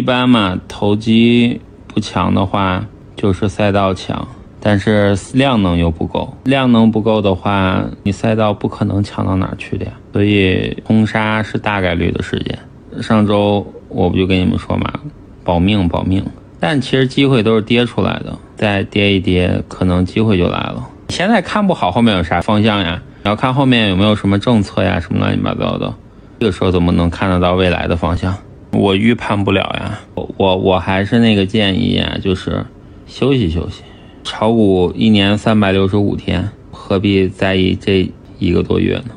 一般嘛，投机不强的话，就是赛道强，但是量能又不够。量能不够的话，你赛道不可能强到哪儿去的呀。所以冲杀是大概率的事件。上周我不就跟你们说嘛，保命保命。但其实机会都是跌出来的，再跌一跌，可能机会就来了。现在看不好后面有啥方向呀？你要看后面有没有什么政策呀，什么乱七八糟的。这个时候怎么能看得到未来的方向？我预判不了呀。我我我还是那个建议啊，就是休息休息。炒股一年三百六十五天，何必在意这一个多月呢？